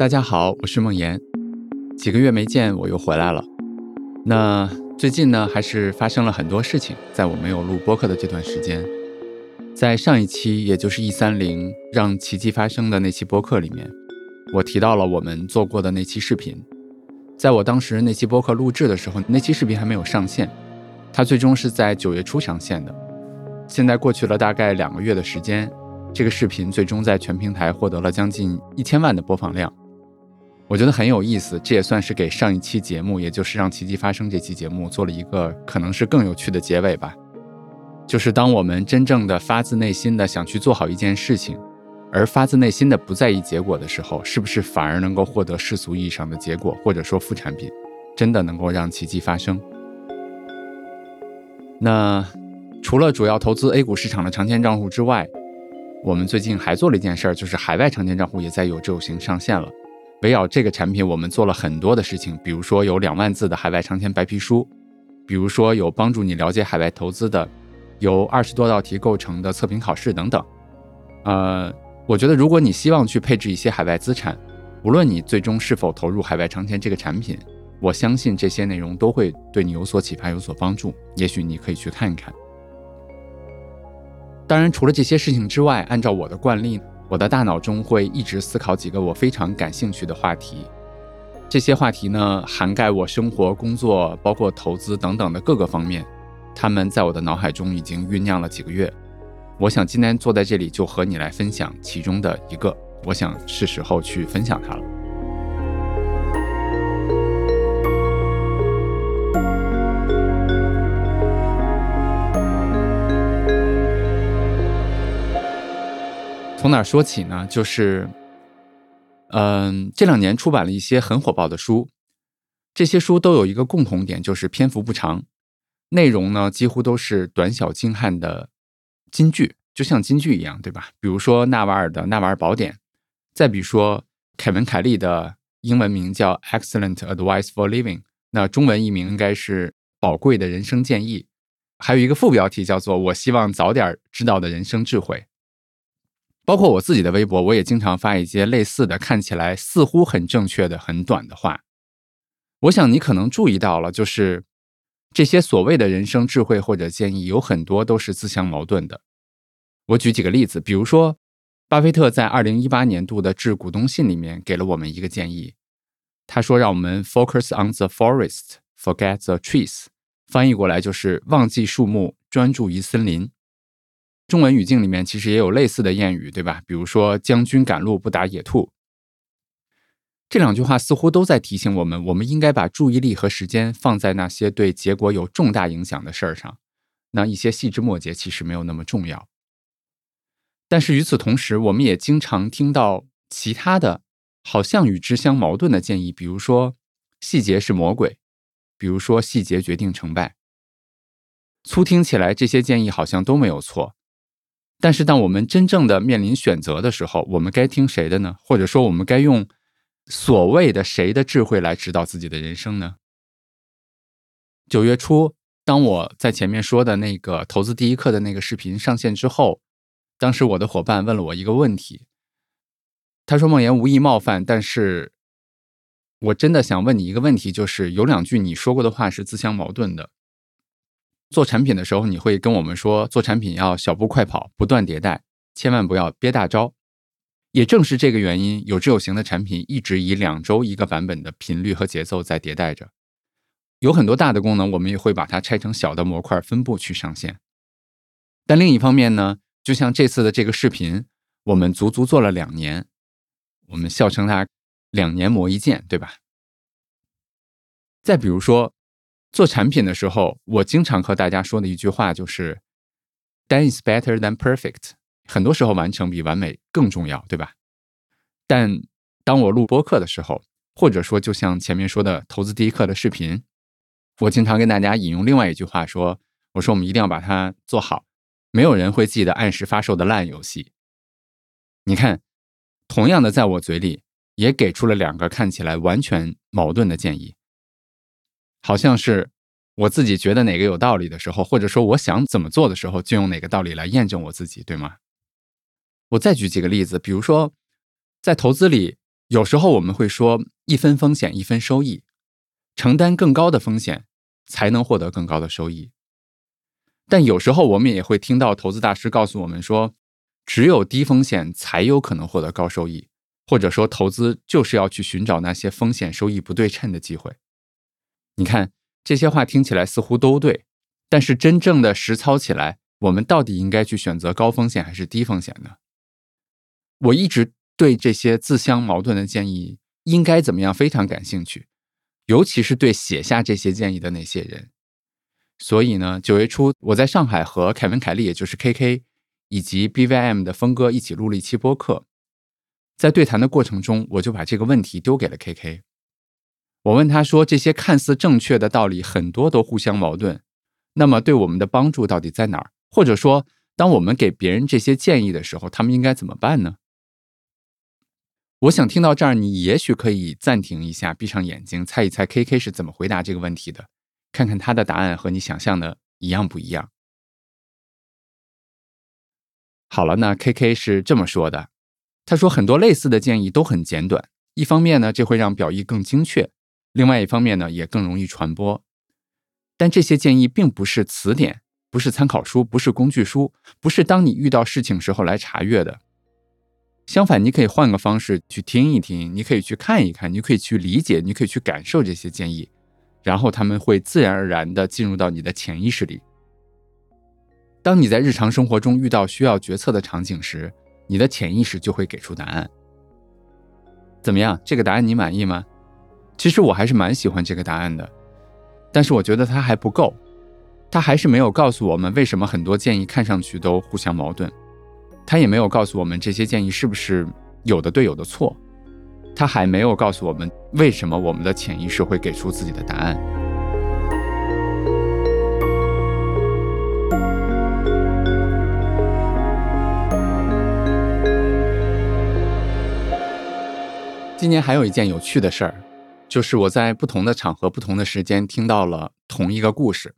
大家好，我是梦妍。几个月没见，我又回来了。那最近呢，还是发生了很多事情。在我没有录播客的这段时间，在上一期，也就是 E 三零让奇迹发生的那期播客里面，我提到了我们做过的那期视频。在我当时那期播客录制的时候，那期视频还没有上线，它最终是在九月初上线的。现在过去了大概两个月的时间，这个视频最终在全平台获得了将近一千万的播放量。我觉得很有意思，这也算是给上一期节目，也就是让奇迹发生这期节目做了一个可能是更有趣的结尾吧。就是当我们真正的发自内心的想去做好一件事情，而发自内心的不在意结果的时候，是不是反而能够获得世俗意义上的结果，或者说副产品，真的能够让奇迹发生？那除了主要投资 A 股市场的长线账户之外，我们最近还做了一件事儿，就是海外长线账户也在有志有行上线了。围绕这个产品，我们做了很多的事情，比如说有两万字的海外长钱白皮书，比如说有帮助你了解海外投资的，由二十多道题构成的测评考试等等。呃，我觉得如果你希望去配置一些海外资产，无论你最终是否投入海外长钱这个产品，我相信这些内容都会对你有所启发、有所帮助。也许你可以去看一看。当然，除了这些事情之外，按照我的惯例。我的大脑中会一直思考几个我非常感兴趣的话题，这些话题呢，涵盖我生活、工作，包括投资等等的各个方面。他们在我的脑海中已经酝酿了几个月。我想今天坐在这里就和你来分享其中的一个。我想是时候去分享它了。从哪说起呢？就是，嗯，这两年出版了一些很火爆的书，这些书都有一个共同点，就是篇幅不长，内容呢几乎都是短小精悍的金句，就像金句一样，对吧？比如说纳瓦尔的《纳瓦尔宝典》，再比如说凯文·凯利的英文名叫《Excellent Advice for Living》，那中文译名应该是《宝贵的人生建议》，还有一个副标题叫做《我希望早点知道的人生智慧》。包括我自己的微博，我也经常发一些类似的，看起来似乎很正确的、很短的话。我想你可能注意到了，就是这些所谓的人生智慧或者建议，有很多都是自相矛盾的。我举几个例子，比如说，巴菲特在二零一八年度的致股东信里面给了我们一个建议，他说让我们 focus on the forest, forget the trees，翻译过来就是忘记树木，专注于森林。中文语境里面其实也有类似的谚语，对吧？比如说“将军赶路不打野兔”，这两句话似乎都在提醒我们，我们应该把注意力和时间放在那些对结果有重大影响的事儿上。那一些细枝末节其实没有那么重要。但是与此同时，我们也经常听到其他的好像与之相矛盾的建议，比如说“细节是魔鬼”，比如说“细节决定成败”。粗听起来，这些建议好像都没有错。但是，当我们真正的面临选择的时候，我们该听谁的呢？或者说，我们该用所谓的谁的智慧来指导自己的人生呢？九月初，当我在前面说的那个投资第一课的那个视频上线之后，当时我的伙伴问了我一个问题，他说：“梦言无意冒犯，但是我真的想问你一个问题，就是有两句你说过的话是自相矛盾的。”做产品的时候，你会跟我们说，做产品要小步快跑，不断迭代，千万不要憋大招。也正是这个原因，有志有行的产品一直以两周一个版本的频率和节奏在迭代着。有很多大的功能，我们也会把它拆成小的模块，分步去上线。但另一方面呢，就像这次的这个视频，我们足足做了两年，我们笑称它两年磨一剑，对吧？再比如说。做产品的时候，我经常和大家说的一句话就是：“Done is better than perfect。”很多时候，完成比完美更重要，对吧？但当我录播课的时候，或者说就像前面说的投资第一课的视频，我经常跟大家引用另外一句话说：“我说我们一定要把它做好，没有人会记得按时发售的烂游戏。”你看，同样的，在我嘴里也给出了两个看起来完全矛盾的建议。好像是我自己觉得哪个有道理的时候，或者说我想怎么做的时候，就用哪个道理来验证我自己，对吗？我再举几个例子，比如说，在投资里，有时候我们会说一分风险一分收益，承担更高的风险才能获得更高的收益。但有时候我们也会听到投资大师告诉我们说，只有低风险才有可能获得高收益，或者说投资就是要去寻找那些风险收益不对称的机会。你看这些话听起来似乎都对，但是真正的实操起来，我们到底应该去选择高风险还是低风险呢？我一直。对这些自相矛盾的建议应该怎么样非常感兴趣，尤其是对写下这些建议的那些人。所以呢，九月初我在上海和凯文·凯利，也就是 KK，以及 BVM 的峰哥一起录了一期播客。在对谈的过程中，我就把这个问题丢给了 KK。我问他说：“这些看似正确的道理，很多都互相矛盾，那么对我们的帮助到底在哪儿？或者说，当我们给别人这些建议的时候，他们应该怎么办呢？”我想听到这儿，你也许可以暂停一下，闭上眼睛，猜一猜 K K 是怎么回答这个问题的，看看他的答案和你想象的一样不一样。好了，那 K K 是这么说的，他说很多类似的建议都很简短，一方面呢，这会让表意更精确；另外一方面呢，也更容易传播。但这些建议并不是词典，不是参考书，不是工具书，不是当你遇到事情时候来查阅的。相反，你可以换个方式去听一听，你可以去看一看，你可以去理解，你可以去感受这些建议，然后他们会自然而然的进入到你的潜意识里。当你在日常生活中遇到需要决策的场景时，你的潜意识就会给出答案。怎么样？这个答案你满意吗？其实我还是蛮喜欢这个答案的，但是我觉得它还不够，它还是没有告诉我们为什么很多建议看上去都互相矛盾。它也没有告诉我们这些建议是不是有的对有的错，它还没有告诉我们为什么我们的潜意识会给出自己的答案。今年还有一件有趣的事儿，就是我在不同的场合、不同的时间听到了同一个故事。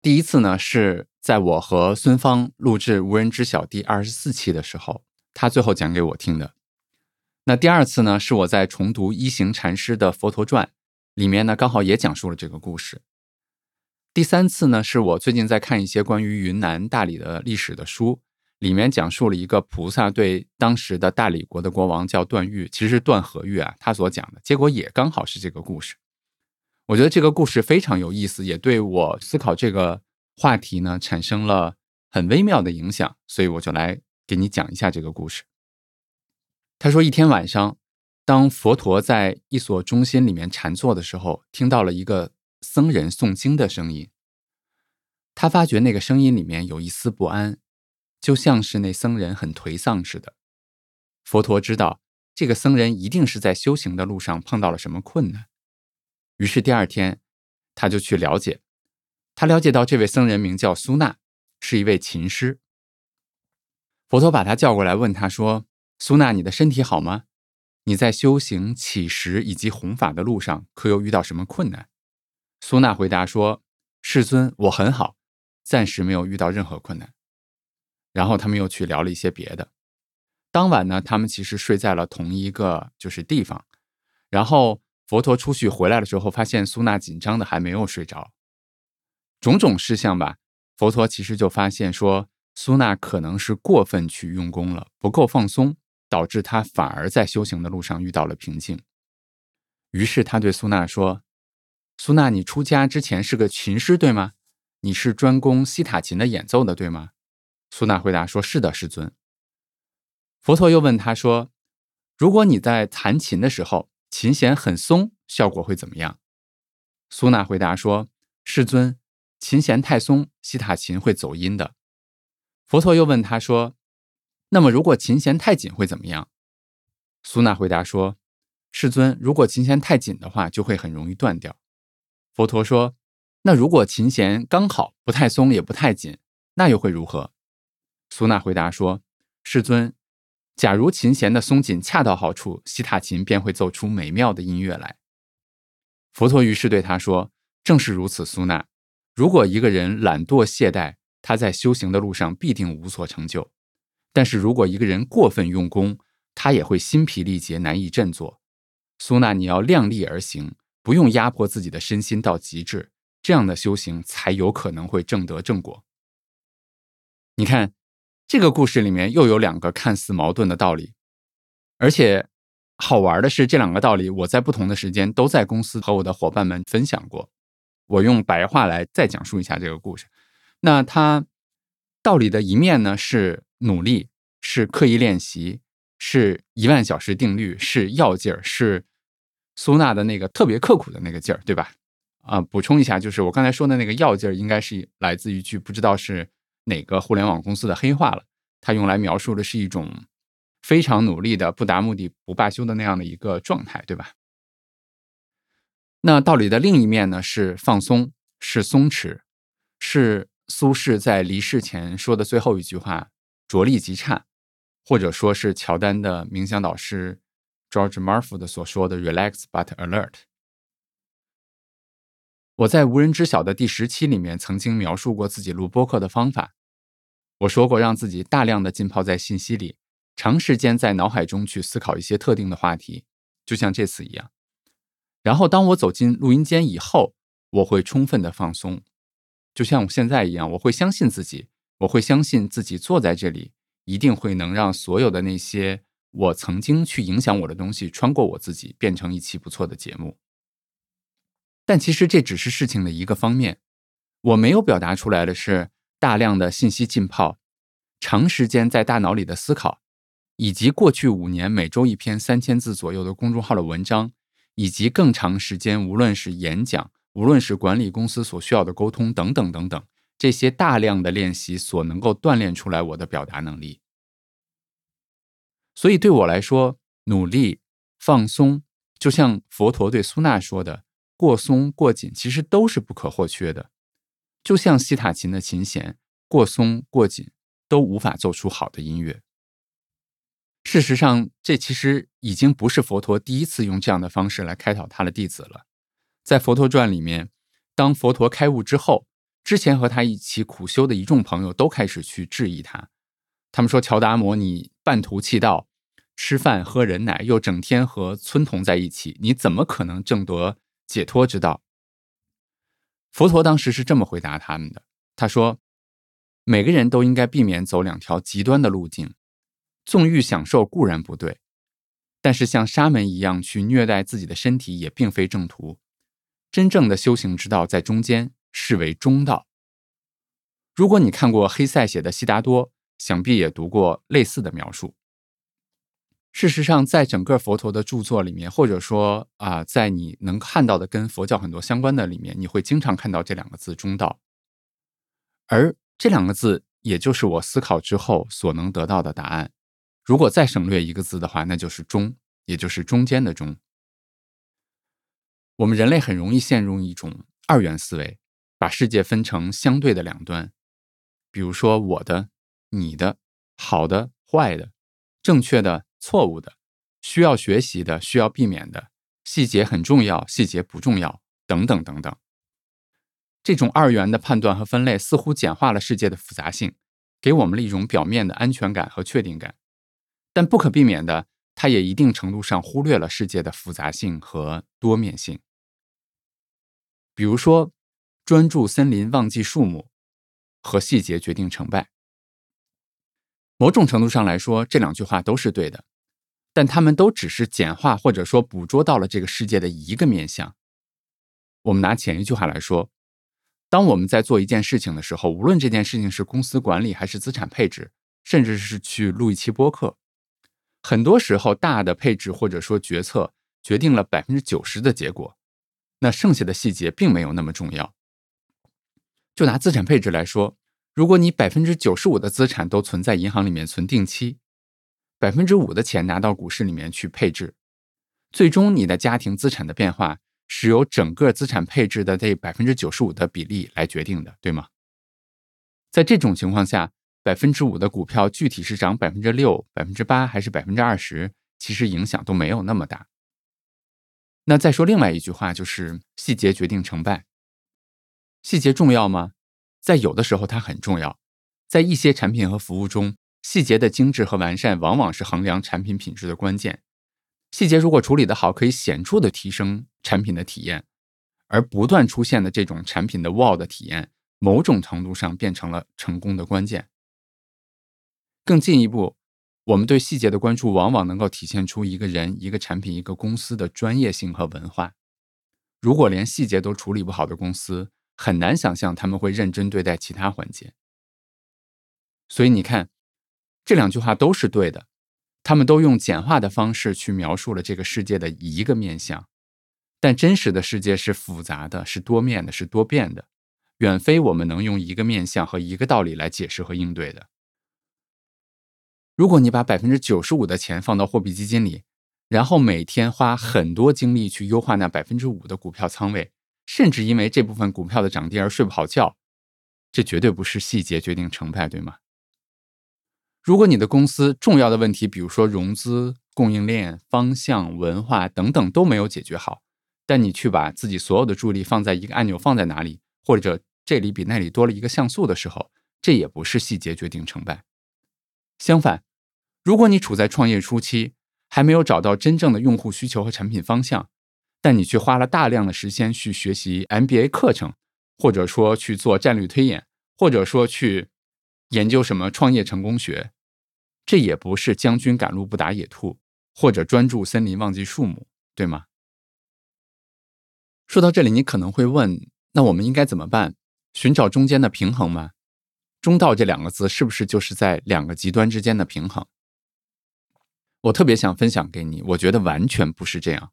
第一次呢是。在我和孙芳录制《无人知晓》第二十四期的时候，他最后讲给我听的。那第二次呢，是我在重读一行禅师的《佛陀传》，里面呢刚好也讲述了这个故事。第三次呢，是我最近在看一些关于云南大理的历史的书，里面讲述了一个菩萨对当时的大理国的国王叫段誉，其实是段和誉啊，他所讲的结果也刚好是这个故事。我觉得这个故事非常有意思，也对我思考这个。话题呢产生了很微妙的影响，所以我就来给你讲一下这个故事。他说，一天晚上，当佛陀在一所中心里面禅坐的时候，听到了一个僧人诵经的声音。他发觉那个声音里面有一丝不安，就像是那僧人很颓丧似的。佛陀知道这个僧人一定是在修行的路上碰到了什么困难，于是第二天他就去了解。他了解到这位僧人名叫苏娜，是一位琴师。佛陀把他叫过来，问他说：“苏娜，你的身体好吗？你在修行、乞食以及弘法的路上，可有遇到什么困难？”苏娜回答说：“世尊，我很好，暂时没有遇到任何困难。”然后他们又去聊了一些别的。当晚呢，他们其实睡在了同一个就是地方。然后佛陀出去回来的时候，发现苏娜紧张的还没有睡着。种种事项吧，佛陀其实就发现说，苏娜可能是过分去用功了，不够放松，导致他反而在修行的路上遇到了瓶颈。于是他对苏娜说：“苏娜，你出家之前是个琴师，对吗？你是专攻西塔琴的演奏的，对吗？”苏娜回答说：“是的，世尊。”佛陀又问他说：“如果你在弹琴的时候，琴弦很松，效果会怎么样？”苏娜回答说：“世尊。”琴弦太松，西塔琴会走音的。佛陀又问他说：“那么，如果琴弦太紧会怎么样？”苏娜回答说：“世尊，如果琴弦太紧的话，就会很容易断掉。”佛陀说：“那如果琴弦刚好，不太松也不太紧，那又会如何？”苏娜回答说：“世尊，假如琴弦的松紧恰到好处，西塔琴便会奏出美妙的音乐来。”佛陀于是对他说：“正是如此，苏娜。”如果一个人懒惰懈怠，他在修行的路上必定无所成就；但是如果一个人过分用功，他也会心疲力竭，难以振作，苏娜，你要量力而行，不用压迫自己的身心到极致，这样的修行才有可能会正得正果。你看，这个故事里面又有两个看似矛盾的道理，而且好玩的是，这两个道理我在不同的时间都在公司和我的伙伴们分享过。我用白话来再讲述一下这个故事。那它道理的一面呢，是努力，是刻意练习，是一万小时定律，是要劲儿，是苏娜的那个特别刻苦的那个劲儿，对吧？啊，补充一下，就是我刚才说的那个要劲儿，应该是来自于一句不知道是哪个互联网公司的黑话了。它用来描述的是一种非常努力的、不达目的不罢休的那样的一个状态，对吧？那道理的另一面呢，是放松，是松弛，是。苏轼在离世前说的最后一句话：“着力即差”，或者说是乔丹的冥想导师 George Marford 所说的 “relax but alert”。我在无人知晓的第十期里面曾经描述过自己录播客的方法。我说过，让自己大量的浸泡在信息里，长时间在脑海中去思考一些特定的话题，就像这次一样。然后，当我走进录音间以后，我会充分的放松。就像我现在一样，我会相信自己，我会相信自己坐在这里，一定会能让所有的那些我曾经去影响我的东西穿过我自己，变成一期不错的节目。但其实这只是事情的一个方面，我没有表达出来的是大量的信息浸泡，长时间在大脑里的思考，以及过去五年每周一篇三千字左右的公众号的文章，以及更长时间无论是演讲。无论是管理公司所需要的沟通等等等等，这些大量的练习所能够锻炼出来我的表达能力。所以对我来说，努力放松，就像佛陀对苏娜说的“过松过紧”，其实都是不可或缺的。就像西塔琴的琴弦，过松过紧都无法奏出好的音乐。事实上，这其实已经不是佛陀第一次用这样的方式来开导他的弟子了。在《佛陀传》里面，当佛陀开悟之后，之前和他一起苦修的一众朋友都开始去质疑他。他们说：“乔达摩，你半途弃道，吃饭喝人奶，又整天和村童在一起，你怎么可能证得解脱之道？”佛陀当时是这么回答他们的：“他说，每个人都应该避免走两条极端的路径，纵欲享受固然不对，但是像沙门一样去虐待自己的身体，也并非正途。”真正的修行之道在中间，视为中道。如果你看过黑塞写的《悉达多》，想必也读过类似的描述。事实上，在整个佛陀的著作里面，或者说啊，在你能看到的跟佛教很多相关的里面，你会经常看到这两个字“中道”。而这两个字，也就是我思考之后所能得到的答案。如果再省略一个字的话，那就是“中”，也就是中间的“中”。我们人类很容易陷入一种二元思维，把世界分成相对的两端，比如说我的、你的、好的、坏的、正确的、错误的、需要学习的、需要避免的、细节很重要、细节不重要等等等等。这种二元的判断和分类似乎简化了世界的复杂性，给我们了一种表面的安全感和确定感，但不可避免的，它也一定程度上忽略了世界的复杂性和多面性。比如说，专注森林，忘记树木，和细节决定成败。某种程度上来说，这两句话都是对的，但他们都只是简化或者说捕捉到了这个世界的一个面相。我们拿前一句话来说，当我们在做一件事情的时候，无论这件事情是公司管理还是资产配置，甚至是去录一期播客，很多时候大的配置或者说决策决定了百分之九十的结果。那剩下的细节并没有那么重要。就拿资产配置来说，如果你百分之九十五的资产都存在银行里面存定期，百分之五的钱拿到股市里面去配置，最终你的家庭资产的变化是由整个资产配置的这百分之九十五的比例来决定的，对吗？在这种情况下，百分之五的股票具体是涨百分之六、百分之八还是百分之二十，其实影响都没有那么大。那再说另外一句话，就是细节决定成败。细节重要吗？在有的时候它很重要，在一些产品和服务中，细节的精致和完善往往是衡量产品品质的关键。细节如果处理得好，可以显著的提升产品的体验，而不断出现的这种产品的 wow 的体验，某种程度上变成了成功的关键。更进一步，我们对细节的关注，往往能够体现出一个人、一个产品、一个公司的专业性和文化。如果连细节都处理不好的公司，很难想象他们会认真对待其他环节。所以你看，这两句话都是对的。他们都用简化的方式去描述了这个世界的一个面相，但真实的世界是复杂的，是多面的，是多变的，远非我们能用一个面相和一个道理来解释和应对的。如果你把百分之九十五的钱放到货币基金里，然后每天花很多精力去优化那百分之五的股票仓位，甚至因为这部分股票的涨跌而睡不好觉，这绝对不是细节决定成败，对吗？如果你的公司重要的问题，比如说融资、供应链、方向、文化等等都没有解决好，但你去把自己所有的注意力放在一个按钮放在哪里，或者这里比那里多了一个像素的时候，这也不是细节决定成败。相反，如果你处在创业初期，还没有找到真正的用户需求和产品方向，但你却花了大量的时间去学习 MBA 课程，或者说去做战略推演，或者说去。研究什么创业成功学，这也不是将军赶路不打野兔，或者专注森林忘记树木，对吗？说到这里，你可能会问：那我们应该怎么办？寻找中间的平衡吗？中道这两个字是不是就是在两个极端之间的平衡？我特别想分享给你，我觉得完全不是这样。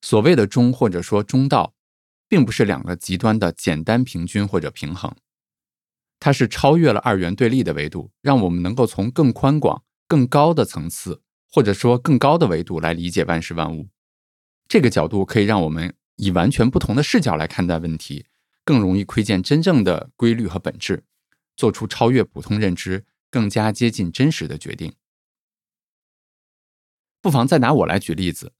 所谓的中或者说中道，并不是两个极端的简单平均或者平衡。它是超越了二元对立的维度，让我们能够从更宽广、更高的层次，或者说更高的维度来理解万事万物。这个角度可以让我们以完全不同的视角来看待问题，更容易窥见真正的规律和本质，做出超越普通认知、更加接近真实的决定。不妨再拿我来举例子，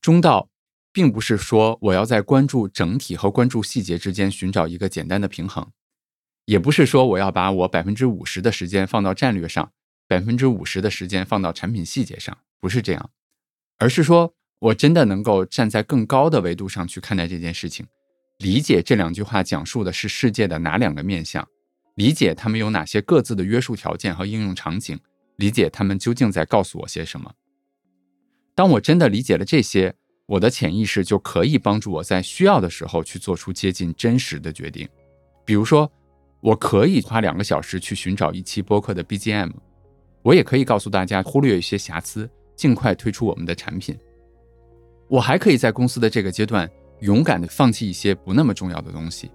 中道并不是说我要在关注整体和关注细节之间寻找一个简单的平衡。也不是说我要把我百分之五十的时间放到战略上，百分之五十的时间放到产品细节上，不是这样，而是说我真的能够站在更高的维度上去看待这件事情，理解这两句话讲述的是世界的哪两个面相，理解他们有哪些各自的约束条件和应用场景，理解他们究竟在告诉我些什么。当我真的理解了这些，我的潜意识就可以帮助我在需要的时候去做出接近真实的决定，比如说。我可以花两个小时去寻找一期播客的 BGM，我也可以告诉大家忽略一些瑕疵，尽快推出我们的产品。我还可以在公司的这个阶段勇敢的放弃一些不那么重要的东西。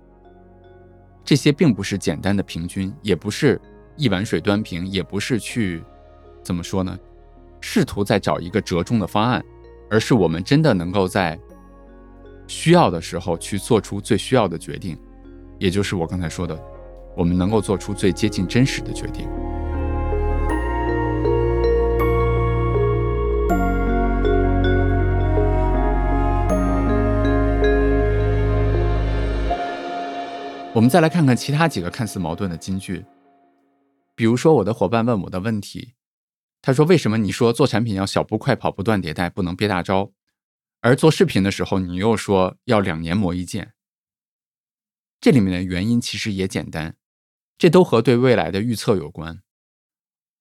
这些并不是简单的平均，也不是一碗水端平，也不是去怎么说呢？试图在找一个折中的方案，而是我们真的能够在需要的时候去做出最需要的决定，也就是我刚才说的。我们能够做出最接近真实的决定。我们再来看看其他几个看似矛盾的金句，比如说，我的伙伴问我的问题，他说：“为什么你说做产品要小步快跑、不断迭代，不能憋大招，而做视频的时候你又说要两年磨一剑？”这里面的原因其实也简单。这都和对未来的预测有关。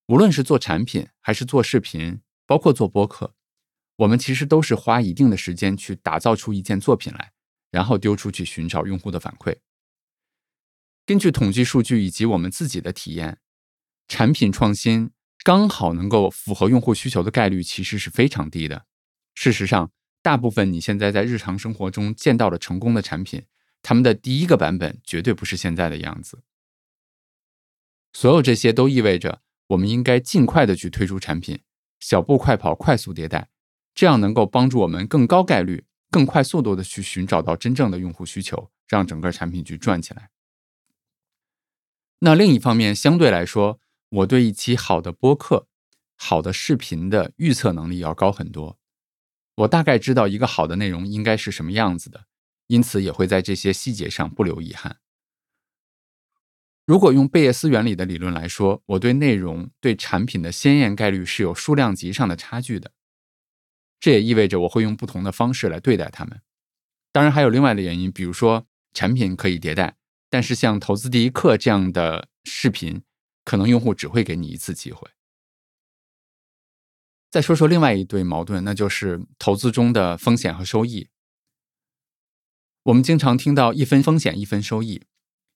无论是做产品，还是做视频，包括做播客，我们其实都是花一定的时间去打造出一件作品来，然后丢出去寻找用户的反馈。根据统计数据以及我们自己的体验，产品创新刚好能够符合用户需求的概率其实是非常低的。事实上，大部分你现在在日常生活中见到的成功的产品，他们的第一个版本绝对不是现在的样子。所有这些都意味着，我们应该尽快的去推出产品，小步快跑，快速迭代，这样能够帮助我们更高概率、更快速度的去寻找到真正的用户需求，让整个产品去转起来。那另一方面，相对来说，我对一期好的播客、好的视频的预测能力要高很多。我大概知道一个好的内容应该是什么样子的，因此也会在这些细节上不留遗憾。如果用贝叶斯原理的理论来说，我对内容、对产品的鲜艳概率是有数量级上的差距的。这也意味着我会用不同的方式来对待他们。当然，还有另外的原因，比如说产品可以迭代，但是像投资第一课这样的视频，可能用户只会给你一次机会。再说说另外一对矛盾，那就是投资中的风险和收益。我们经常听到“一分风险一分收益”，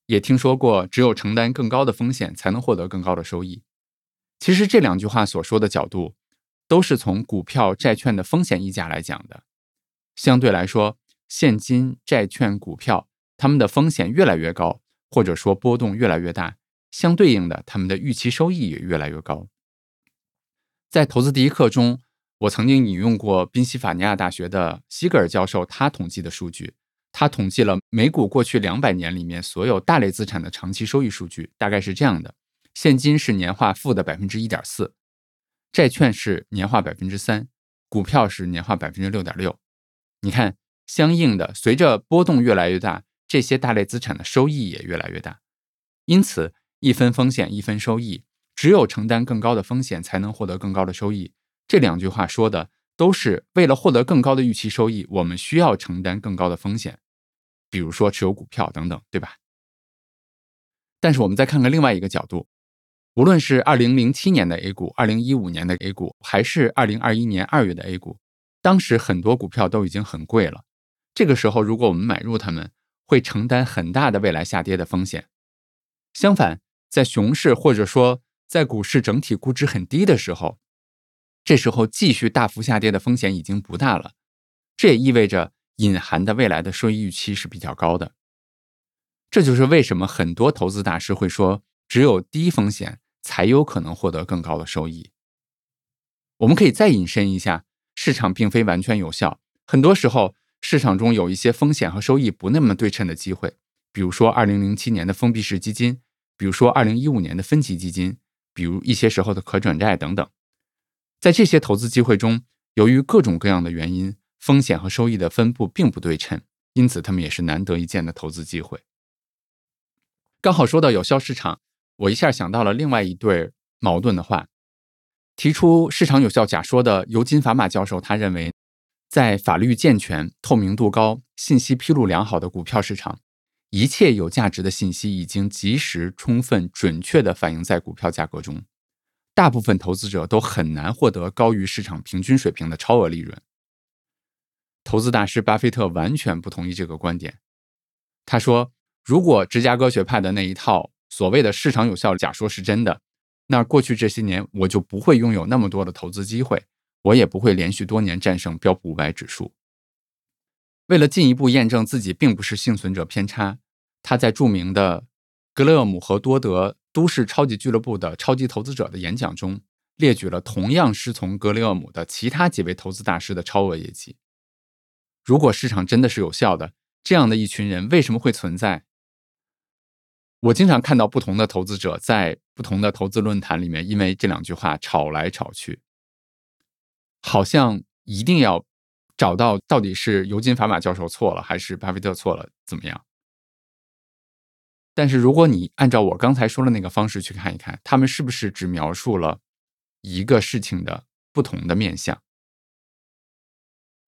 也听说过“只有承担更高的风险，才能获得更高的收益”。其实这两句话所说的角度，都是从股票、债券的风险溢价来讲的。相对来说，现金、债券、股票，它们的风险越来越高，或者说波动越来越大，相对应的，它们的预期收益也越来越高。在投资第一课中，我曾经引用过宾夕法尼亚大学的西格尔教授他统计的数据。他统计了美股过去两百年里面所有大类资产的长期收益数据，大概是这样的：现金是年化负的百分之一点四，债券是年化百分之三，股票是年化百分之六点六。你看，相应的，随着波动越来越大，这些大类资产的收益也越来越大。因此，一分风险一分收益。只有承担更高的风险，才能获得更高的收益。这两句话说的都是为了获得更高的预期收益，我们需要承担更高的风险，比如说持有股票等等，对吧？但是我们再看看另外一个角度，无论是二零零七年的 A 股、二零一五年的 A 股，还是二零二一年二月的 A 股，当时很多股票都已经很贵了。这个时候，如果我们买入它们，会承担很大的未来下跌的风险。相反，在熊市或者说在股市整体估值很低的时候，这时候继续大幅下跌的风险已经不大了。这也意味着隐含的未来的收益预期是比较高的。这就是为什么很多投资大师会说，只有低风险才有可能获得更高的收益。我们可以再引申一下，市场并非完全有效，很多时候市场中有一些风险和收益不那么对称的机会，比如说2007年的封闭式基金，比如说2015年的分级基金。比如一些时候的可转债等等，在这些投资机会中，由于各种各样的原因，风险和收益的分布并不对称，因此他们也是难得一见的投资机会。刚好说到有效市场，我一下想到了另外一对矛盾的话：提出市场有效假说的尤金·法马教授，他认为，在法律健全、透明度高、信息披露良好的股票市场。一切有价值的信息已经及时、充分、准确地反映在股票价格中，大部分投资者都很难获得高于市场平均水平的超额利润。投资大师巴菲特完全不同意这个观点。他说：“如果芝加哥学派的那一套所谓的市场有效假说是真的，那过去这些年我就不会拥有那么多的投资机会，我也不会连续多年战胜标普五百指数。”为了进一步验证自己并不是幸存者偏差，他在著名的格雷厄姆和多德都市超级俱乐部的超级投资者的演讲中，列举了同样师从格雷厄姆的其他几位投资大师的超额业绩。如果市场真的是有效的，这样的一群人为什么会存在？我经常看到不同的投资者在不同的投资论坛里面，因为这两句话吵来吵去，好像一定要。找到到底是尤金·法马教授错了，还是巴菲特错了？怎么样？但是如果你按照我刚才说的那个方式去看一看，他们是不是只描述了一个事情的不同的面相？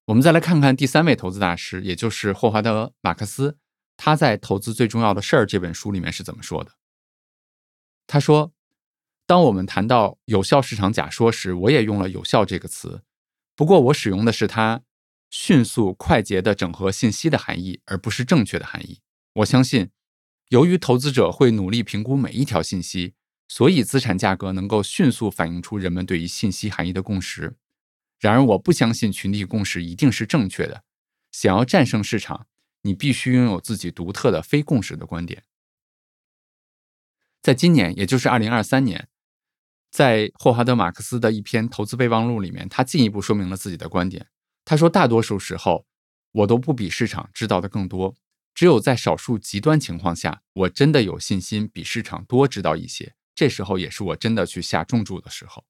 我们再来看看第三位投资大师，也就是霍华德·马克思，他在《投资最重要的事儿》这本书里面是怎么说的？他说：“当我们谈到有效市场假说时，我也用了‘有效’这个词，不过我使用的是它。”迅速、快捷的整合信息的含义，而不是正确的含义。我相信，由于投资者会努力评估每一条信息，所以资产价格能够迅速反映出人们对于信息含义的共识。然而，我不相信群体共识一定是正确的。想要战胜市场，你必须拥有自己独特的非共识的观点。在今年，也就是二零二三年，在霍华德·马克思的一篇投资备忘录里面，他进一步说明了自己的观点。他说：“大多数时候，我都不比市场知道的更多。只有在少数极端情况下，我真的有信心比市场多知道一些。这时候，也是我真的去下重注的时候。”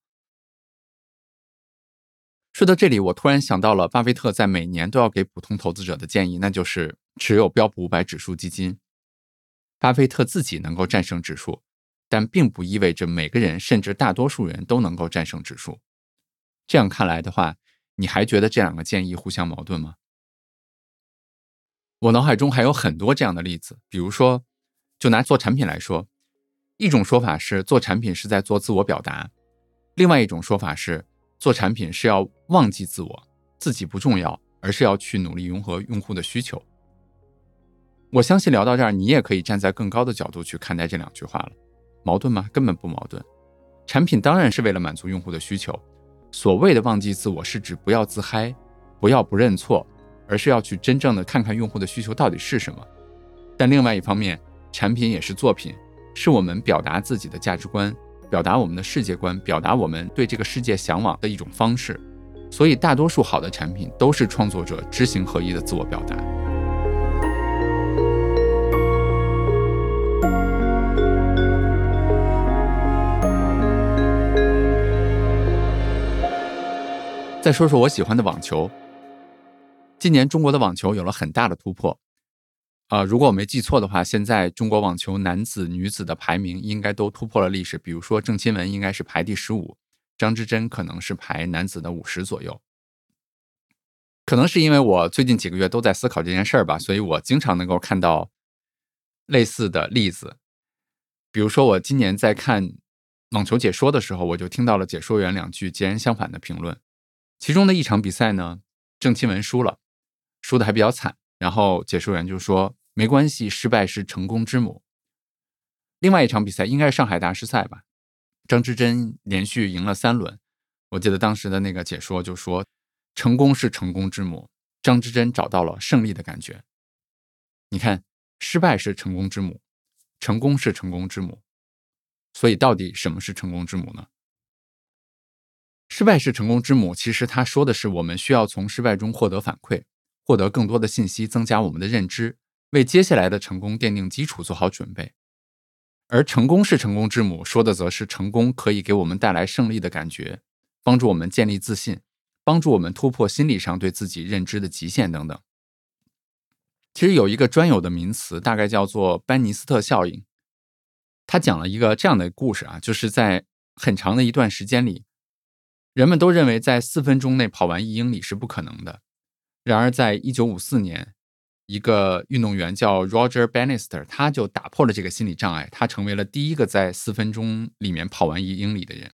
说到这里，我突然想到了巴菲特在每年都要给普通投资者的建议，那就是持有标普五百指数基金。巴菲特自己能够战胜指数，但并不意味着每个人甚至大多数人都能够战胜指数。这样看来的话，你还觉得这两个建议互相矛盾吗？我脑海中还有很多这样的例子，比如说，就拿做产品来说，一种说法是做产品是在做自我表达，另外一种说法是做产品是要忘记自我，自己不重要，而是要去努力迎合用户的需求。我相信聊到这儿，你也可以站在更高的角度去看待这两句话了，矛盾吗？根本不矛盾。产品当然是为了满足用户的需求，所谓的忘记自我是指不要自嗨，不要不认错。而是要去真正的看看用户的需求到底是什么，但另外一方面，产品也是作品，是我们表达自己的价值观、表达我们的世界观、表达我们对这个世界向往的一种方式。所以，大多数好的产品都是创作者知行合一的自我表达。再说说我喜欢的网球。今年中国的网球有了很大的突破，啊，如果我没记错的话，现在中国网球男子、女子的排名应该都突破了历史。比如说郑钦文应该是排第十五，张之臻可能是排男子的五十左右。可能是因为我最近几个月都在思考这件事儿吧，所以我经常能够看到类似的例子。比如说我今年在看网球解说的时候，我就听到了解说员两句截然相反的评论。其中的一场比赛呢，郑钦文输了。输的还比较惨，然后解说员就说：“没关系，失败是成功之母。”另外一场比赛应该是上海大师赛吧，张之臻连续赢了三轮。我记得当时的那个解说就说：“成功是成功之母，张之臻找到了胜利的感觉。”你看，失败是成功之母，成功是成功之母。所以，到底什么是成功之母呢？失败是成功之母，其实他说的是我们需要从失败中获得反馈。获得更多的信息，增加我们的认知，为接下来的成功奠定基础，做好准备。而成功是成功之母，说的则是成功可以给我们带来胜利的感觉，帮助我们建立自信，帮助我们突破心理上对自己认知的极限等等。其实有一个专有的名词，大概叫做班尼斯特效应。他讲了一个这样的故事啊，就是在很长的一段时间里，人们都认为在四分钟内跑完一英里是不可能的。然而，在一九五四年，一个运动员叫 Roger Bannister，他就打破了这个心理障碍，他成为了第一个在四分钟里面跑完一英里的人。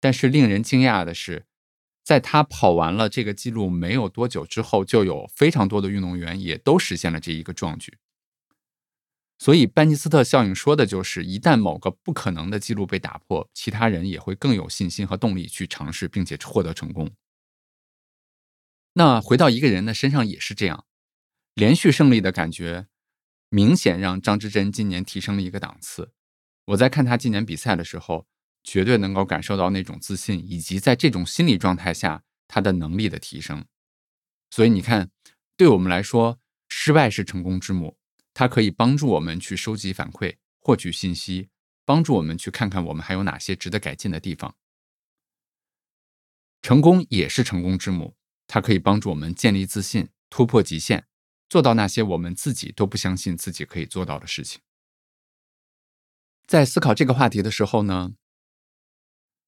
但是，令人惊讶的是，在他跑完了这个记录没有多久之后，就有非常多的运动员也都实现了这一个壮举。所以，班尼斯特效应说的就是，一旦某个不可能的记录被打破，其他人也会更有信心和动力去尝试，并且获得成功。那回到一个人的身上也是这样，连续胜利的感觉明显让张之臻今年提升了一个档次。我在看他今年比赛的时候，绝对能够感受到那种自信，以及在这种心理状态下他的能力的提升。所以你看，对我们来说，失败是成功之母，它可以帮助我们去收集反馈、获取信息，帮助我们去看看我们还有哪些值得改进的地方。成功也是成功之母。它可以帮助我们建立自信、突破极限，做到那些我们自己都不相信自己可以做到的事情。在思考这个话题的时候呢，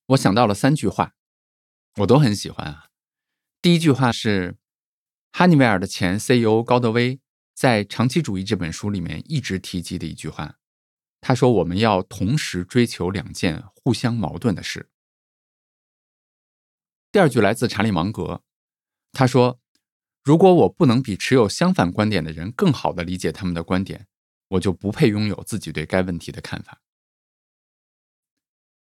我想到了三句话，我都很喜欢啊。第一句话是哈尼维尔的前 CEO 高德威在《长期主义》这本书里面一直提及的一句话，他说：“我们要同时追求两件互相矛盾的事。”第二句来自查理芒格。他说：“如果我不能比持有相反观点的人更好的理解他们的观点，我就不配拥有自己对该问题的看法。”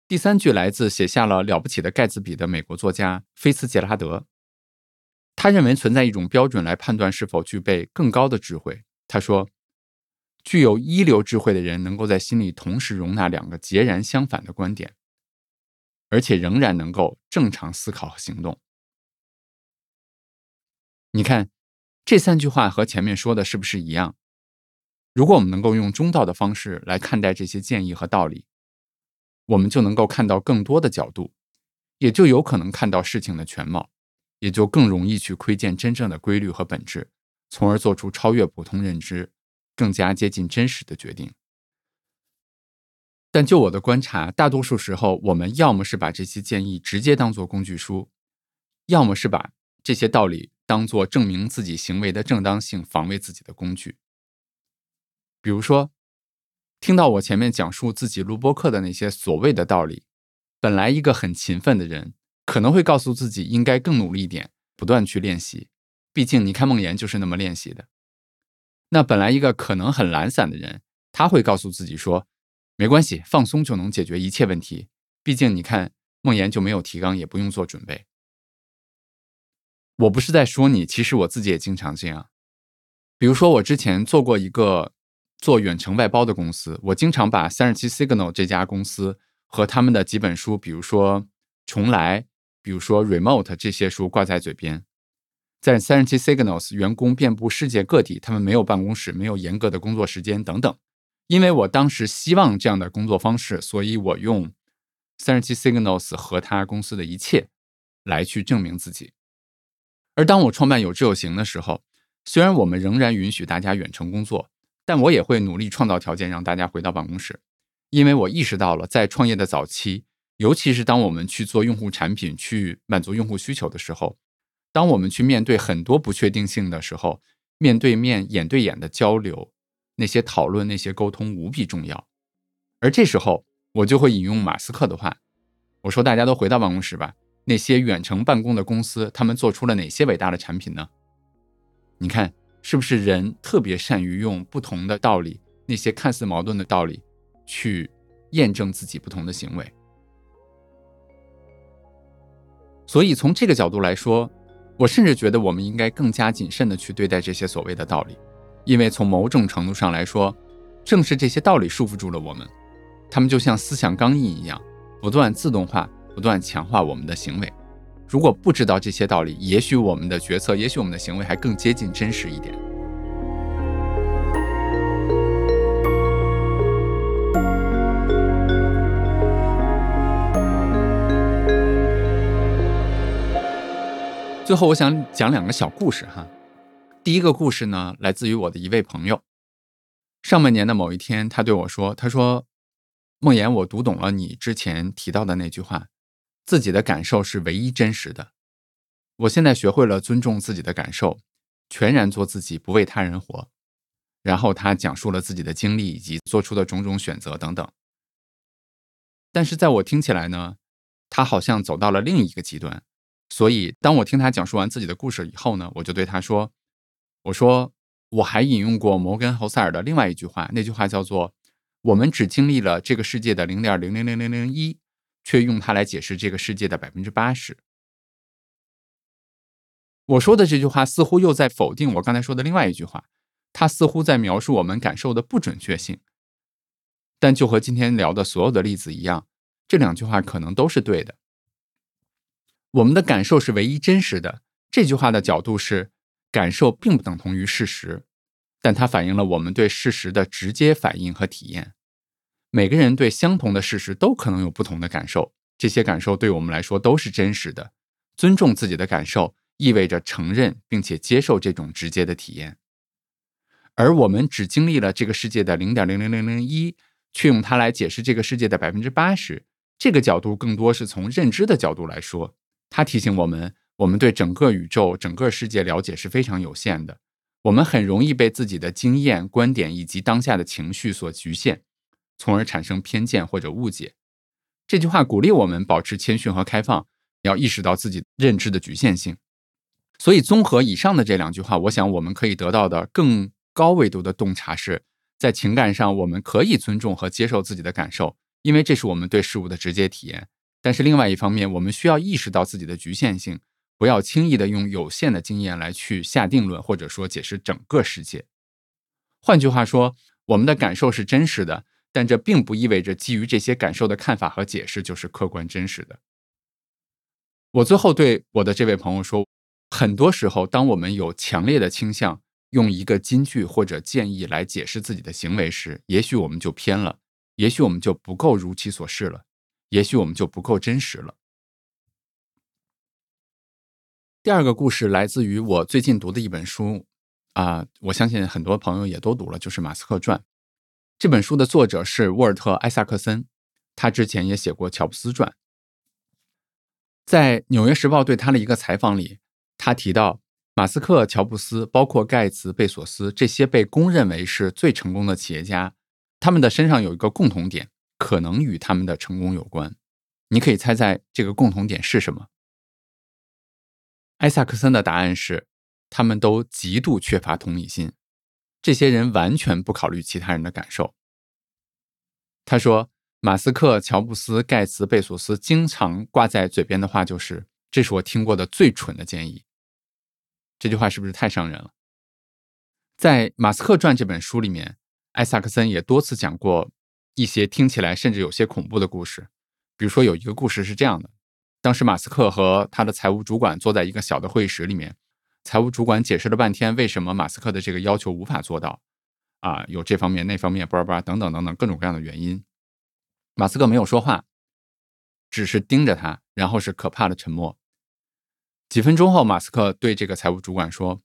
第三句来自写下了《了不起的盖茨比》的美国作家菲茨杰拉德。他认为存在一种标准来判断是否具备更高的智慧。他说：“具有一流智慧的人能够在心里同时容纳两个截然相反的观点，而且仍然能够正常思考和行动。”你看，这三句话和前面说的是不是一样？如果我们能够用中道的方式来看待这些建议和道理，我们就能够看到更多的角度，也就有可能看到事情的全貌，也就更容易去窥见真正的规律和本质，从而做出超越普通认知、更加接近真实的决定。但就我的观察，大多数时候，我们要么是把这些建议直接当做工具书，要么是把。这些道理当做证明自己行为的正当性、防卫自己的工具。比如说，听到我前面讲述自己录播课的那些所谓的道理，本来一个很勤奋的人可能会告诉自己应该更努力一点，不断去练习。毕竟，你看梦妍就是那么练习的。那本来一个可能很懒散的人，他会告诉自己说：“没关系，放松就能解决一切问题。”毕竟，你看梦妍就没有提纲，也不用做准备。我不是在说你，其实我自己也经常这样。比如说，我之前做过一个做远程外包的公司，我经常把三十七 Signal 这家公司和他们的几本书，比如说《重来》，比如说《Remote》这些书挂在嘴边。在三十七 Signals，员工遍布世界各地，他们没有办公室，没有严格的工作时间等等。因为我当时希望这样的工作方式，所以我用三十七 Signals 和他公司的一切来去证明自己。而当我创办有志有行的时候，虽然我们仍然允许大家远程工作，但我也会努力创造条件让大家回到办公室，因为我意识到了在创业的早期，尤其是当我们去做用户产品，去满足用户需求的时候。当我们去面对很多不确定性的时候，面对面、眼对眼的交流，那些讨论、那些沟通无比重要。而这时候，我就会引用马斯克的话，我说：“大家都回到办公室吧。那些远程办公的公司，他们做出了哪些伟大的产品呢？你看，是不是人特别善于用不同的道理，那些看似矛盾的道理，去验证自己不同的行为？所以从这个角度来说。”我甚至觉得，我们应该更加谨慎地去对待这些所谓的道理，因为从某种程度上来说，正是这些道理束缚住了我们，他们就像思想钢印一样，不断自动化、不断强化我们的行为。如果不知道这些道理，也许我们的决策，也许我们的行为还更接近真实一点。最后，我想讲两个小故事哈。第一个故事呢，来自于我的一位朋友。上半年的某一天，他对我说：“他说，梦妍，我读懂了你之前提到的那句话，自己的感受是唯一真实的。我现在学会了尊重自己的感受，全然做自己，不为他人活。”然后他讲述了自己的经历以及做出的种种选择等等。但是在我听起来呢，他好像走到了另一个极端。所以，当我听他讲述完自己的故事以后呢，我就对他说：“我说，我还引用过摩根·侯塞尔的另外一句话，那句话叫做‘我们只经历了这个世界的零点零零零零零一，却用它来解释这个世界的百分之八十’。”我说的这句话似乎又在否定我刚才说的另外一句话，它似乎在描述我们感受的不准确性。但就和今天聊的所有的例子一样，这两句话可能都是对的。我们的感受是唯一真实的。这句话的角度是，感受并不等同于事实，但它反映了我们对事实的直接反应和体验。每个人对相同的事实都可能有不同的感受，这些感受对我们来说都是真实的。尊重自己的感受，意味着承认并且接受这种直接的体验。而我们只经历了这个世界的零点零零零零一，却用它来解释这个世界的百分之八十，这个角度更多是从认知的角度来说。它提醒我们，我们对整个宇宙、整个世界了解是非常有限的。我们很容易被自己的经验、观点以及当下的情绪所局限，从而产生偏见或者误解。这句话鼓励我们保持谦逊和开放，要意识到自己认知的局限性。所以，综合以上的这两句话，我想我们可以得到的更高维度的洞察是，在情感上，我们可以尊重和接受自己的感受，因为这是我们对事物的直接体验。但是另外一方面，我们需要意识到自己的局限性，不要轻易的用有限的经验来去下定论，或者说解释整个世界。换句话说，我们的感受是真实的，但这并不意味着基于这些感受的看法和解释就是客观真实的。我最后对我的这位朋友说，很多时候，当我们有强烈的倾向用一个金句或者建议来解释自己的行为时，也许我们就偏了，也许我们就不够如其所示了。也许我们就不够真实了。第二个故事来自于我最近读的一本书，啊，我相信很多朋友也都读了，就是《马斯克传》。这本书的作者是沃尔特·艾萨克森，他之前也写过《乔布斯传》。在《纽约时报》对他的一个采访里，他提到，马斯克、乔布斯，包括盖茨、贝索斯这些被公认为是最成功的企业家，他们的身上有一个共同点，可能与他们的成功有关。你可以猜猜这个共同点是什么？艾萨克森的答案是，他们都极度缺乏同理心。这些人完全不考虑其他人的感受。他说：“马斯克、乔布斯、盖茨、贝索斯经常挂在嘴边的话就是：‘这是我听过的最蠢的建议。’这句话是不是太伤人了？”在《马斯克传》这本书里面，艾萨克森也多次讲过一些听起来甚至有些恐怖的故事。比如说，有一个故事是这样的：当时马斯克和他的财务主管坐在一个小的会议室里面。财务主管解释了半天，为什么马斯克的这个要求无法做到？啊，有这方面、那方面，巴拉巴等等等等各种各样的原因。马斯克没有说话，只是盯着他，然后是可怕的沉默。几分钟后，马斯克对这个财务主管说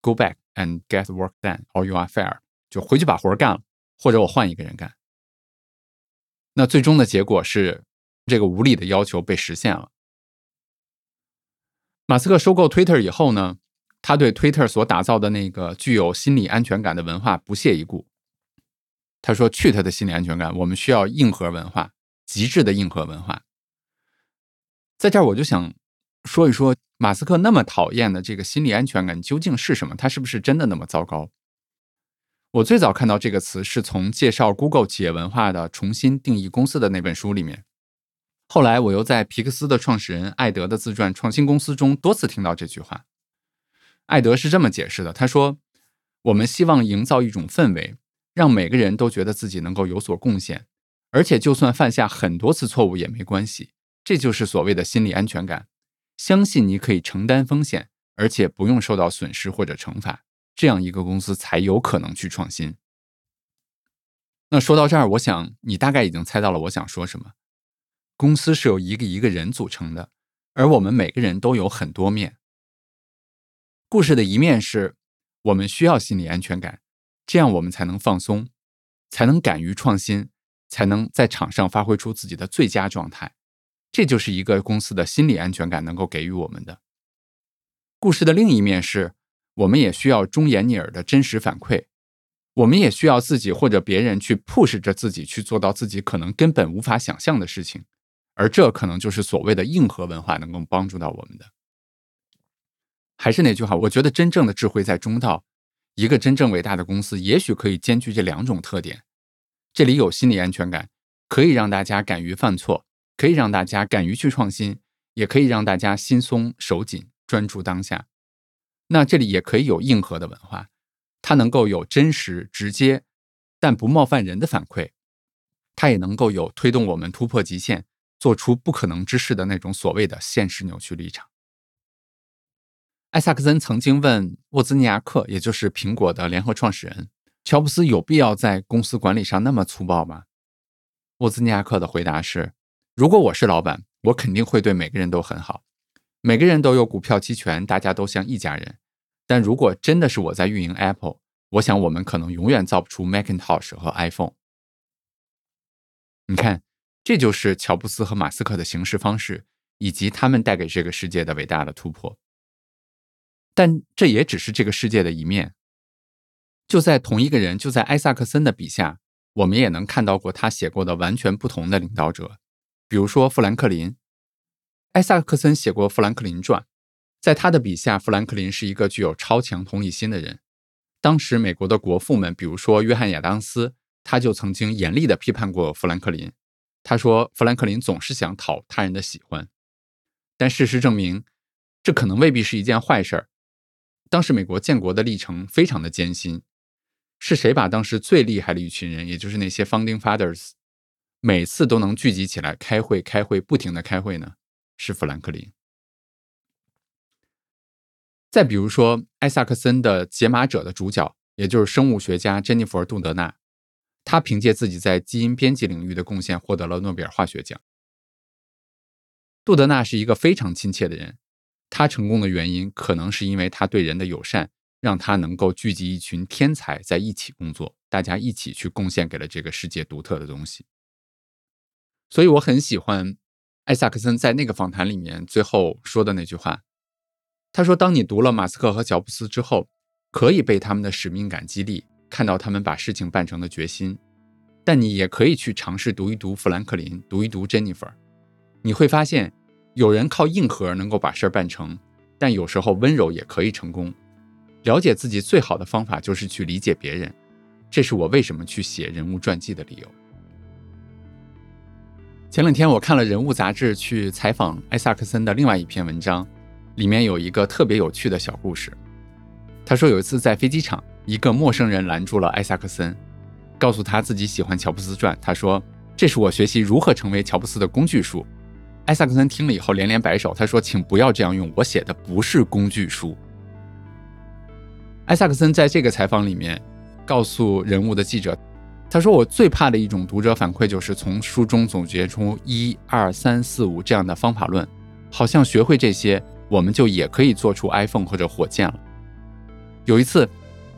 ：“Go back and get work done, or you are fired。”就回去把活干了，或者我换一个人干。那最终的结果是，这个无理的要求被实现了。马斯克收购 Twitter 以后呢？他对 Twitter 所打造的那个具有心理安全感的文化不屑一顾。他说：“去他的心理安全感，我们需要硬核文化，极致的硬核文化。”在这儿，我就想说一说马斯克那么讨厌的这个心理安全感究竟是什么？他是不是真的那么糟糕？我最早看到这个词是从介绍 Google 企业文化的重新定义公司的那本书里面。后来，我又在皮克斯的创始人艾德的自传《创新公司》中多次听到这句话。艾德是这么解释的：“他说，我们希望营造一种氛围，让每个人都觉得自己能够有所贡献，而且就算犯下很多次错误也没关系。这就是所谓的心理安全感，相信你可以承担风险，而且不用受到损失或者惩罚。这样一个公司才有可能去创新。”那说到这儿，我想你大概已经猜到了我想说什么。公司是由一个一个人组成的，而我们每个人都有很多面。故事的一面是，我们需要心理安全感，这样我们才能放松，才能敢于创新，才能在场上发挥出自己的最佳状态。这就是一个公司的心理安全感能够给予我们的。故事的另一面是，我们也需要忠言逆耳的真实反馈，我们也需要自己或者别人去 push 着自己去做到自己可能根本无法想象的事情，而这可能就是所谓的硬核文化能够帮助到我们的。还是那句话，我觉得真正的智慧在中道。一个真正伟大的公司，也许可以兼具这两种特点：这里有心理安全感，可以让大家敢于犯错，可以让大家敢于去创新，也可以让大家心松手紧，专注当下。那这里也可以有硬核的文化，它能够有真实、直接，但不冒犯人的反馈，它也能够有推动我们突破极限、做出不可能之事的那种所谓的现实扭曲立场。艾萨克森曾经问沃兹尼亚克，也就是苹果的联合创始人乔布斯，有必要在公司管理上那么粗暴吗？沃兹尼亚克的回答是：如果我是老板，我肯定会对每个人都很好，每个人都有股票期权，大家都像一家人。但如果真的是我在运营 Apple，我想我们可能永远造不出 Macintosh 和 iPhone。你看，这就是乔布斯和马斯克的行事方式，以及他们带给这个世界的伟大的突破。但这也只是这个世界的一面。就在同一个人，就在艾萨克森的笔下，我们也能看到过他写过的完全不同的领导者，比如说富兰克林。艾萨克森写过《富兰克林传》，在他的笔下，富兰克林是一个具有超强同理心的人。当时美国的国父们，比如说约翰亚当斯，他就曾经严厉地批判过富兰克林。他说，富兰克林总是想讨他人的喜欢，但事实证明，这可能未必是一件坏事儿。当时美国建国的历程非常的艰辛，是谁把当时最厉害的一群人，也就是那些 founding fathers，每次都能聚集起来开会、开会、不停的开会呢？是富兰克林。再比如说，艾萨克森的《解码者》的主角，也就是生物学家珍妮弗·杜德纳，他凭借自己在基因编辑领域的贡献，获得了诺贝尔化学奖。杜德纳是一个非常亲切的人。他成功的原因，可能是因为他对人的友善，让他能够聚集一群天才在一起工作，大家一起去贡献给了这个世界独特的东西。所以我很喜欢艾萨克森在那个访谈里面最后说的那句话。他说：“当你读了马斯克和乔布斯之后，可以被他们的使命感激励，看到他们把事情办成的决心。但你也可以去尝试读一读富兰克林，读一读 Jennifer，你会发现，有人靠硬核能够把事儿办成，但有时候温柔也可以成功。了解自己最好的方法就是去理解别人，这是我为什么去写人物传记的理由。”前两天我看了《人物》杂志去采访艾萨克森的另外一篇文章。里面有一个特别有趣的小故事。他说，有一次在飞机场，一个陌生人拦住了艾萨克森，告诉他自己喜欢乔布斯传。他说：“这是我学习如何成为乔布斯的工具书。”艾萨克森听了以后连连摆手，他说：“请不要这样用，我写的不是工具书。”艾萨克森在这个采访里面告诉人物的记者：“他说，我最怕的一种读者反馈就是从书中总结出一二三四五这样的方法论，好像学会这些。”我们就也可以做出 iPhone 或者火箭了。有一次，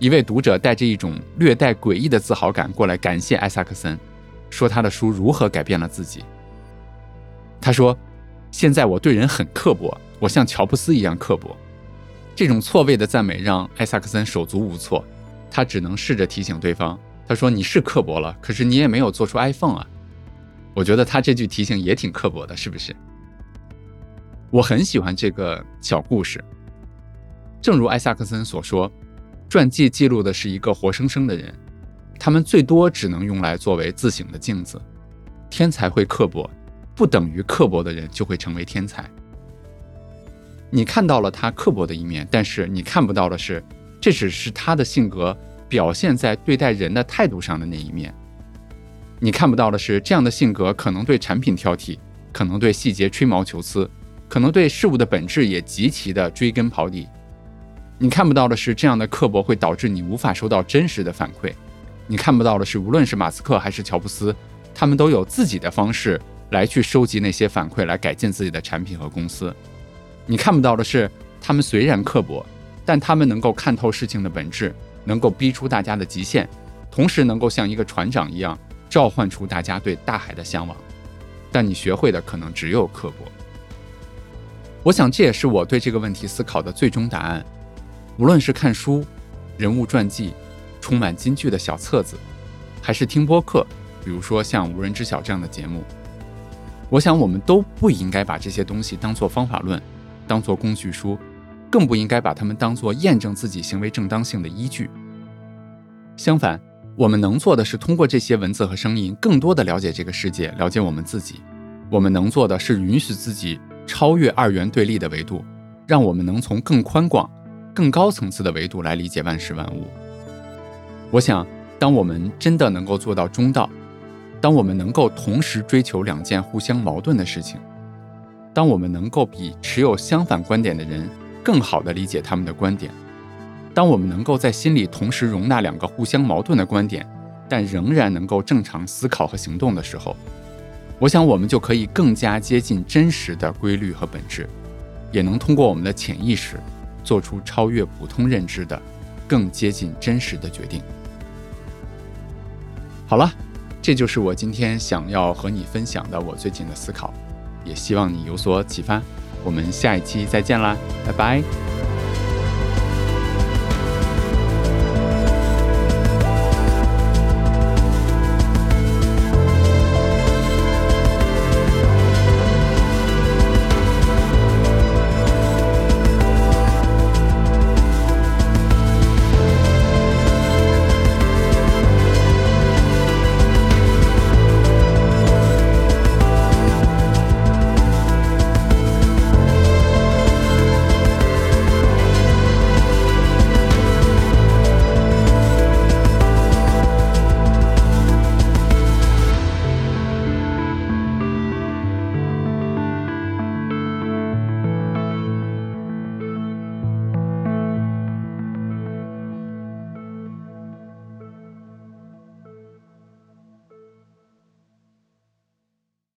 一位读者带着一种略带诡异的自豪感过来感谢艾萨克森，说他的书如何改变了自己。他说：“现在我对人很刻薄，我像乔布斯一样刻薄。”这种错位的赞美让艾萨克森手足无措，他只能试着提醒对方：“他说你是刻薄了，可是你也没有做出 iPhone 啊。”我觉得他这句提醒也挺刻薄的，是不是？我很喜欢这个小故事。正如艾萨克森所说，传记记录的是一个活生生的人，他们最多只能用来作为自省的镜子。天才会刻薄，不等于刻薄的人就会成为天才。你看到了他刻薄的一面，但是你看不到的是，这只是他的性格表现在对待人的态度上的那一面。你看不到的是，这样的性格可能对产品挑剔，可能对细节吹毛求疵。可能对事物的本质也极其的追根刨底，你看不到的是，这样的刻薄会导致你无法收到真实的反馈。你看不到的是，无论是马斯克还是乔布斯，他们都有自己的方式来去收集那些反馈，来改进自己的产品和公司。你看不到的是，他们虽然刻薄，但他们能够看透事情的本质，能够逼出大家的极限，同时能够像一个船长一样召唤出大家对大海的向往。但你学会的可能只有刻薄。我想，这也是我对这个问题思考的最终答案。无论是看书、人物传记、充满金句的小册子，还是听播客，比如说像《无人知晓》这样的节目，我想我们都不应该把这些东西当做方法论，当做工具书，更不应该把它们当做验证自己行为正当性的依据。相反，我们能做的是通过这些文字和声音，更多的了解这个世界，了解我们自己。我们能做的是允许自己。超越二元对立的维度，让我们能从更宽广、更高层次的维度来理解万事万物。我想，当我们真的能够做到中道，当我们能够同时追求两件互相矛盾的事情，当我们能够比持有相反观点的人更好地理解他们的观点，当我们能够在心里同时容纳两个互相矛盾的观点，但仍然能够正常思考和行动的时候，我想，我们就可以更加接近真实的规律和本质，也能通过我们的潜意识，做出超越普通认知的、更接近真实的决定。好了，这就是我今天想要和你分享的我最近的思考，也希望你有所启发。我们下一期再见啦，拜拜。